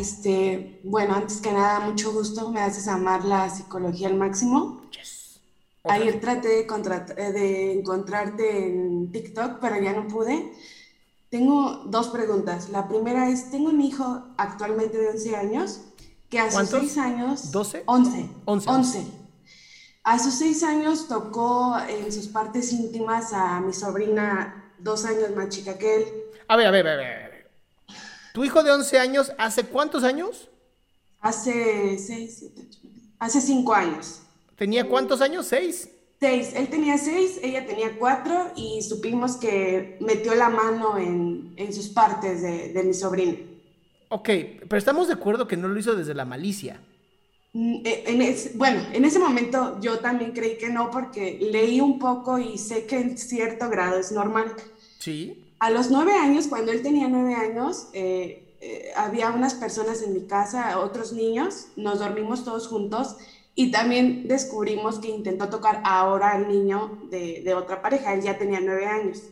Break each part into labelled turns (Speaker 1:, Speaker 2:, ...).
Speaker 1: Este, bueno, antes que nada, mucho gusto, me haces amar la psicología al máximo. Ayer traté de, eh, de encontrarte en TikTok, pero ya no pude. Tengo dos preguntas. La primera es, tengo un hijo actualmente de 11 años, que a sus
Speaker 2: ¿Cuántos?
Speaker 1: 6 años...
Speaker 2: ¿12?
Speaker 1: 11.
Speaker 2: 11.
Speaker 1: 11. A sus 6 años tocó en sus partes íntimas a mi sobrina, dos años más chica que él.
Speaker 2: A ver, a ver, a ver. ¿Tu hijo de 11 años hace cuántos años?
Speaker 1: Hace 6, 7, 8, hace 5 años.
Speaker 2: ¿Tenía cuántos años? ¿Seis?
Speaker 1: Seis, él tenía seis, ella tenía cuatro y supimos que metió la mano en, en sus partes de, de mi sobrina.
Speaker 2: Ok, pero estamos de acuerdo que no lo hizo desde la malicia.
Speaker 1: Mm, eh, en ese- bueno, en ese momento yo también creí que no porque leí un poco y sé que en cierto grado es normal.
Speaker 2: ¿Sí?
Speaker 1: A los nueve años, cuando él tenía nueve años, eh, eh, había unas personas en mi casa, otros niños, nos dormimos todos juntos y también descubrimos que intentó tocar ahora al niño de, de otra pareja, él ya tenía nueve años.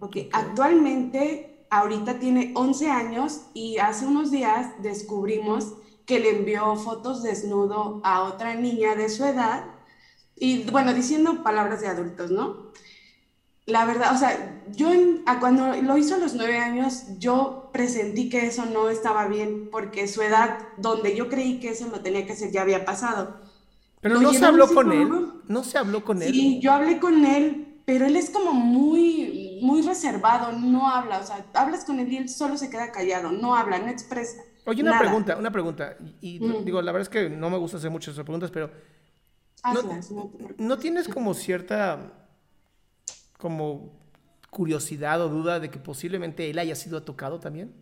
Speaker 1: Ok, Actualmente, ahorita tiene 11 años y hace unos días descubrimos que le envió fotos desnudo a otra niña de su edad y bueno, diciendo palabras de adultos, ¿no? La verdad, o sea, yo en- a cuando lo hizo a los nueve años, yo presentí que eso no estaba bien, porque su edad, donde yo creí que eso lo tenía que hacer, ya había pasado.
Speaker 2: Pero no se habló con él. No se habló con él.
Speaker 1: Sí, yo hablé con él, pero él es como muy, muy reservado, no habla, o sea, hablas con él y él solo se queda callado, no habla, no expresa.
Speaker 2: Oye, una
Speaker 1: nada.
Speaker 2: pregunta, una pregunta. Y,
Speaker 1: Mm.
Speaker 2: digo, la verdad es que no me gusta hacer muchas preguntas, pero
Speaker 1: Hazlas, no.
Speaker 2: ¿no tienes como cierta como curiosidad o duda de que posiblemente él haya sido tocado también?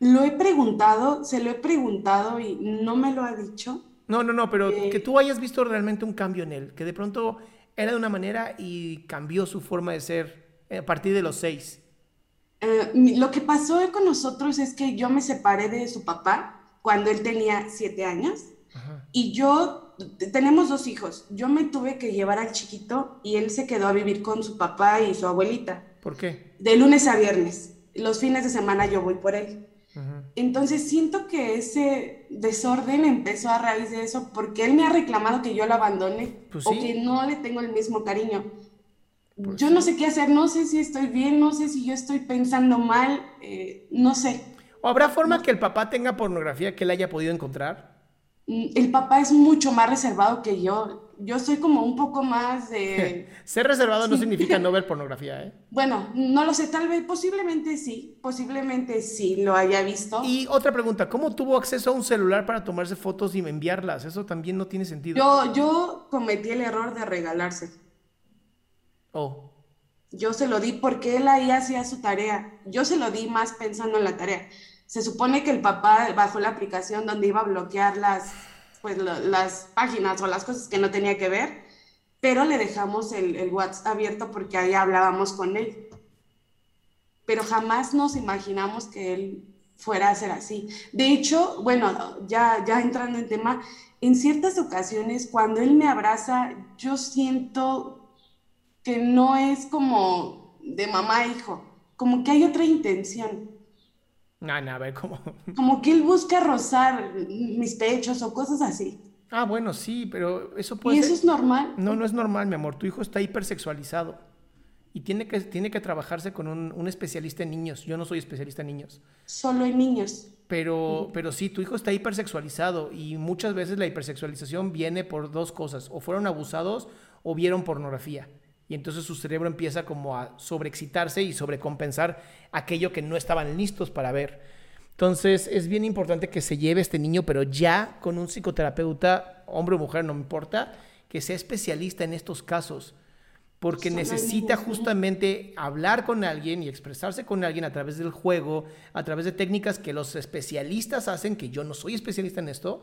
Speaker 1: Lo he preguntado, se lo he preguntado y no me lo ha dicho.
Speaker 2: No, no, no, pero
Speaker 1: Eh.
Speaker 2: que tú hayas visto realmente un cambio en él, que de pronto era de una manera y cambió su forma de ser eh, a partir de los seis.
Speaker 1: Eh, lo que pasó con nosotros es que yo me separé de su papá cuando él tenía siete años y yo, tenemos dos hijos, yo me tuve que llevar al chiquito y él se quedó a vivir con su papá y su abuelita,
Speaker 2: ¿Por qué?
Speaker 1: de lunes a viernes. Los fines de semana yo voy por él. Entonces siento que ese desorden empezó a raíz de eso porque él me ha reclamado que yo lo abandone
Speaker 2: Pues
Speaker 1: o
Speaker 2: sí.
Speaker 1: que no le tengo el mismo cariño. Yo no sé qué hacer, no sé si estoy bien, no sé si yo estoy pensando mal, eh, no sé.
Speaker 2: ¿O habrá forma que el papá tenga pornografía que él haya podido encontrar?
Speaker 1: Mm, El papá es mucho más reservado que yo. Yo soy como un poco más de...
Speaker 2: Ser reservado no significa no ver pornografía, ¿eh?
Speaker 1: Bueno, no lo sé, tal vez, posiblemente sí, posiblemente sí lo haya visto.
Speaker 2: Y otra pregunta, ¿cómo tuvo acceso a un celular para tomarse fotos y enviarlas? Eso también no tiene sentido.
Speaker 1: Yo, yo cometí el error de regalarse.
Speaker 2: Oh,
Speaker 1: Yo se lo di porque él ahí hacía su tarea. Yo se lo di más pensando en la tarea. Se supone que el papá bajó la aplicación donde iba a bloquear las, pues, las páginas o las cosas que no tenía que ver, pero le dejamos el, el WhatsApp abierto porque ahí hablábamos con él. Pero jamás nos imaginamos que él fuera a ser así. De hecho, bueno, ya, ya entrando en tema, en ciertas ocasiones cuando él me abraza, yo siento que no es como de mamá a hijo, como que hay otra intención.
Speaker 2: No, no, a ver, ¿cómo?
Speaker 1: Como que él busca rozar mis pechos o cosas así.
Speaker 2: Ah, bueno, sí, pero eso puede
Speaker 1: ¿Y eso
Speaker 2: ser-
Speaker 1: es normal?
Speaker 2: No, no es normal, mi amor. Tu hijo está hipersexualizado. Y tiene que, tiene que trabajarse con un, un especialista en niños. Yo no soy especialista en niños.
Speaker 1: Solo en niños.
Speaker 2: Pero, pero sí, tu hijo está hipersexualizado y muchas veces la hipersexualización viene por dos cosas. O fueron abusados o vieron pornografía. Y entonces su cerebro empieza como a sobreexcitarse y sobrecompensar aquello que no estaban listos para ver. Entonces es bien importante que se lleve este niño, pero ya con un psicoterapeuta, hombre o mujer, no me importa, que sea especialista en estos casos. Porque necesita justamente hablar con alguien y expresarse con alguien a través del juego, a través de técnicas que los especialistas hacen, que yo no soy especialista en esto,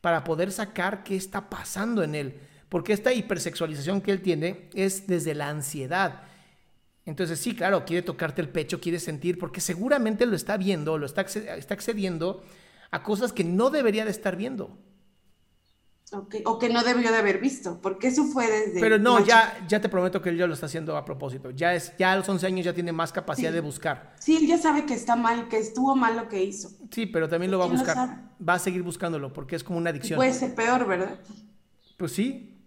Speaker 2: para poder sacar qué está pasando en él. Porque esta hipersexualización que él tiene es desde la ansiedad. Entonces sí, claro, quiere tocarte el pecho, quiere sentir, porque seguramente lo está viendo, lo está, está accediendo a cosas que no debería de estar viendo.
Speaker 1: Ok, O que no debió de haber visto, porque eso fue desde...
Speaker 2: Pero no, ya, ya te prometo que él ya lo está haciendo a propósito. Ya, es, ya a los 11 años ya tiene más capacidad
Speaker 1: Sí.
Speaker 2: de buscar.
Speaker 1: Sí, él ya sabe que está mal, que estuvo mal lo que hizo.
Speaker 2: Sí, pero también lo va a
Speaker 1: ¿Quién lo
Speaker 2: buscar. Va a seguir buscándolo porque es como una adicción.
Speaker 1: Puede ser peor, ¿verdad?
Speaker 2: Pues sí.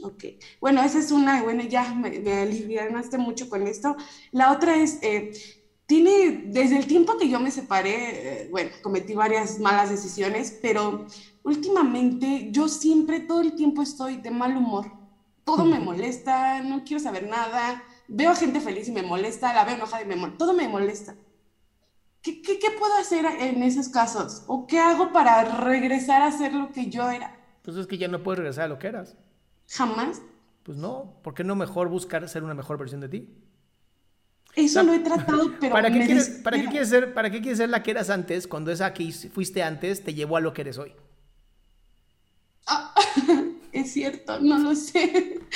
Speaker 1: Ok. Bueno, esa es una, bueno, ya me, me alivianaste mucho con esto. La otra es, eh, tiene, desde el tiempo que yo me separé, eh, bueno, cometí varias malas decisiones, pero últimamente yo siempre, todo el tiempo estoy de mal humor. Todo me molesta, no quiero saber nada. Veo a gente feliz y me molesta, la veo enojada y me molesta. Todo me molesta. ¿Qué, qué, qué puedo hacer en esos casos? ¿O qué hago para regresar a ser lo que yo era?
Speaker 2: Pues es que ya no puedes regresar a lo que eras.
Speaker 1: Jamás.
Speaker 2: Pues no. ¿Por qué no mejor buscar ser una mejor versión de ti?
Speaker 1: Eso lo he tratado, pero
Speaker 2: ¿Para qué,
Speaker 1: me
Speaker 2: quieres, ¿para, qué quieres ser, ¿Para qué quieres ser la que eras antes cuando esa que fuiste antes te llevó a lo que eres hoy?
Speaker 1: Ah, es cierto, no lo sé.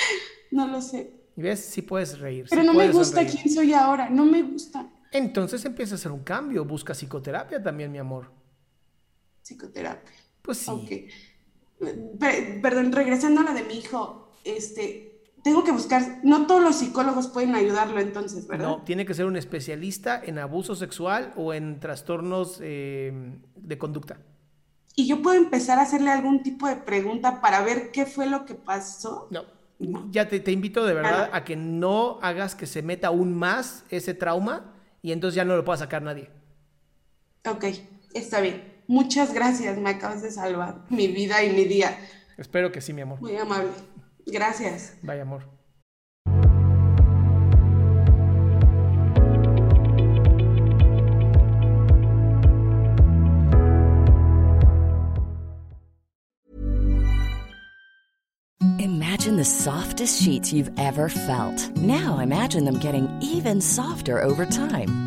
Speaker 1: No lo sé.
Speaker 2: ¿Y ves? Sí puedes reír.
Speaker 1: Pero
Speaker 2: sí
Speaker 1: no me gusta
Speaker 2: sonreír.
Speaker 1: quién soy ahora. No me gusta
Speaker 2: Entonces empieza a hacer un cambio. Busca psicoterapia también, mi amor.
Speaker 1: psicoterapia.
Speaker 2: Pues sí.
Speaker 1: Ok. Pe- perdón, regresando a la de mi hijo, este, tengo que buscar, no todos los psicólogos pueden ayudarlo entonces, ¿verdad?
Speaker 2: No, tiene que ser un especialista en abuso sexual o en trastornos eh, de conducta.
Speaker 1: Y yo puedo empezar a hacerle algún tipo de pregunta para ver qué fue lo que pasó.
Speaker 2: No, ya te, te invito de verdad a que no hagas que se meta aún más ese trauma y entonces ya no lo pueda sacar nadie.
Speaker 1: Ok, está bien. Muchas gracias, me acabas de salvar mi vida y mi día.
Speaker 2: Espero que sí, mi amor.
Speaker 1: Muy amable. Gracias.
Speaker 2: Vaya amor.
Speaker 3: Imagine the softest sheets you've ever felt. Now imagine them getting even softer over time.